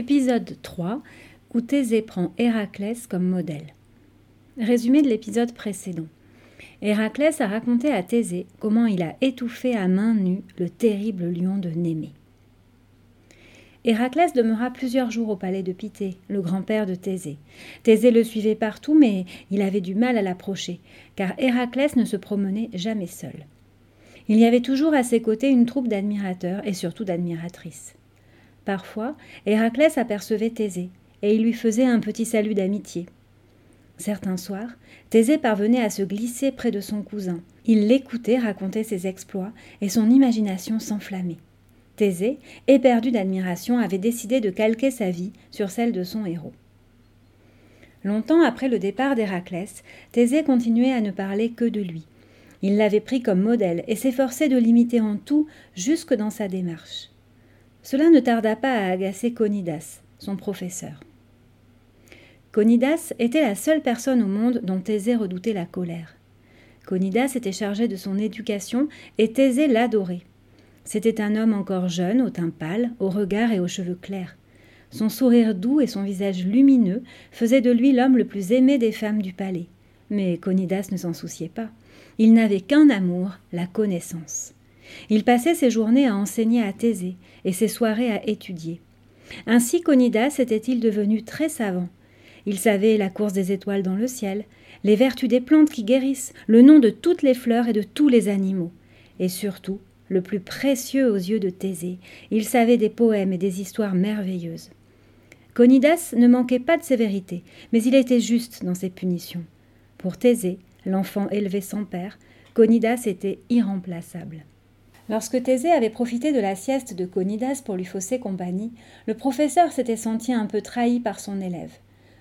Épisode 3 où Thésée prend Héraclès comme modèle. Résumé de l'épisode précédent. Héraclès a raconté à Thésée comment il a étouffé à main nue le terrible lion de Némée. Héraclès demeura plusieurs jours au palais de Pythée, le grand-père de Thésée. Thésée le suivait partout, mais il avait du mal à l'approcher, car Héraclès ne se promenait jamais seul. Il y avait toujours à ses côtés une troupe d'admirateurs et surtout d'admiratrices. Parfois, Héraclès apercevait Thésée, et il lui faisait un petit salut d'amitié. Certains soirs, Thésée parvenait à se glisser près de son cousin. Il l'écoutait raconter ses exploits, et son imagination s'enflammait. Thésée, éperdu d'admiration, avait décidé de calquer sa vie sur celle de son héros. Longtemps après le départ d'Héraclès, Thésée continuait à ne parler que de lui. Il l'avait pris comme modèle et s'efforçait de l'imiter en tout, jusque dans sa démarche. Cela ne tarda pas à agacer Conidas, son professeur. Conidas était la seule personne au monde dont Thésée redoutait la colère. Conidas était chargé de son éducation et Thésée l'adorait. C'était un homme encore jeune, au teint pâle, au regard et aux cheveux clairs. Son sourire doux et son visage lumineux faisaient de lui l'homme le plus aimé des femmes du palais. Mais Conidas ne s'en souciait pas. Il n'avait qu'un amour, la connaissance. Il passait ses journées à enseigner à Thésée et ses soirées à étudier. Ainsi Conidas était-il devenu très savant. Il savait la course des étoiles dans le ciel, les vertus des plantes qui guérissent, le nom de toutes les fleurs et de tous les animaux. Et surtout, le plus précieux aux yeux de Thésée, il savait des poèmes et des histoires merveilleuses. Conidas ne manquait pas de sévérité, mais il était juste dans ses punitions. Pour Thésée, l'enfant élevé sans père, Conidas était irremplaçable. Lorsque Thésée avait profité de la sieste de Conidas pour lui fausser compagnie, le professeur s'était senti un peu trahi par son élève.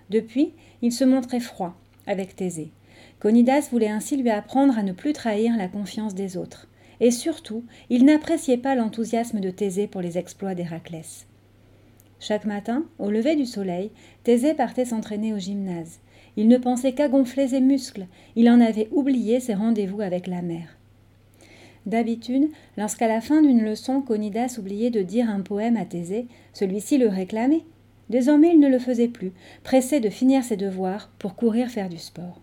Depuis, il se montrait froid avec Thésée. Conidas voulait ainsi lui apprendre à ne plus trahir la confiance des autres. Et surtout, il n'appréciait pas l'enthousiasme de Thésée pour les exploits d'Héraclès. Chaque matin, au lever du soleil, Thésée partait s'entraîner au gymnase. Il ne pensait qu'à gonfler ses muscles, il en avait oublié ses rendez-vous avec la mer. D'habitude, lorsqu'à la fin d'une leçon Conidas oubliait de dire un poème à Thésée, celui-ci le réclamait. Désormais il ne le faisait plus, pressé de finir ses devoirs pour courir faire du sport.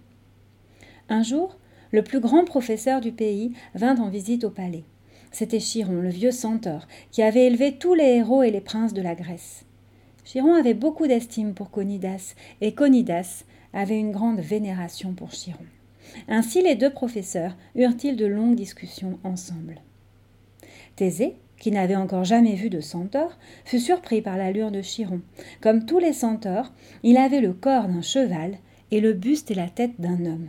Un jour, le plus grand professeur du pays vint en visite au palais. C'était Chiron, le vieux centaure, qui avait élevé tous les héros et les princes de la Grèce. Chiron avait beaucoup d'estime pour Conidas, et Conidas avait une grande vénération pour Chiron. Ainsi les deux professeurs eurent-ils de longues discussions ensemble. Thésée, qui n'avait encore jamais vu de centaure, fut surpris par l'allure de Chiron. Comme tous les centaures, il avait le corps d'un cheval et le buste et la tête d'un homme.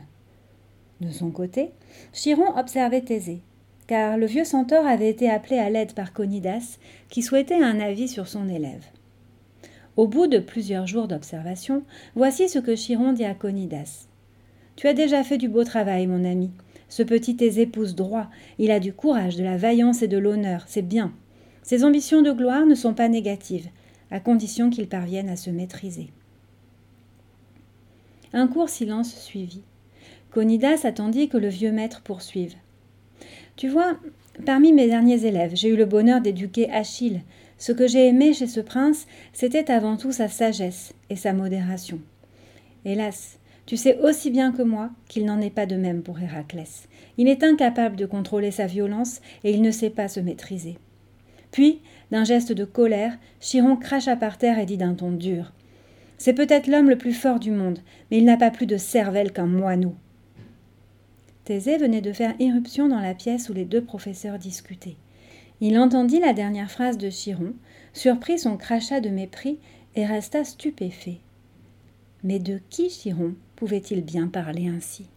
De son côté, Chiron observait Thésée, car le vieux centaure avait été appelé à l'aide par Conidas, qui souhaitait un avis sur son élève. Au bout de plusieurs jours d'observation, voici ce que Chiron dit à Conidas. Tu as déjà fait du beau travail, mon ami. Ce petit Thésée pousse droit. Il a du courage, de la vaillance et de l'honneur. C'est bien. Ses ambitions de gloire ne sont pas négatives, à condition qu'il parvienne à se maîtriser. Un court silence suivit. Conidas attendit que le vieux maître poursuive. Tu vois, parmi mes derniers élèves, j'ai eu le bonheur d'éduquer Achille. Ce que j'ai aimé chez ce prince, c'était avant tout sa sagesse et sa modération. Hélas, tu sais aussi bien que moi qu'il n'en est pas de même pour Héraclès. Il est incapable de contrôler sa violence et il ne sait pas se maîtriser. Puis, d'un geste de colère, Chiron cracha par terre et dit d'un ton dur C'est peut-être l'homme le plus fort du monde, mais il n'a pas plus de cervelle qu'un moineau. Thésée venait de faire irruption dans la pièce où les deux professeurs discutaient. Il entendit la dernière phrase de Chiron, surprit son crachat de mépris et resta stupéfait. Mais de qui Chiron pouvait-il bien parler ainsi?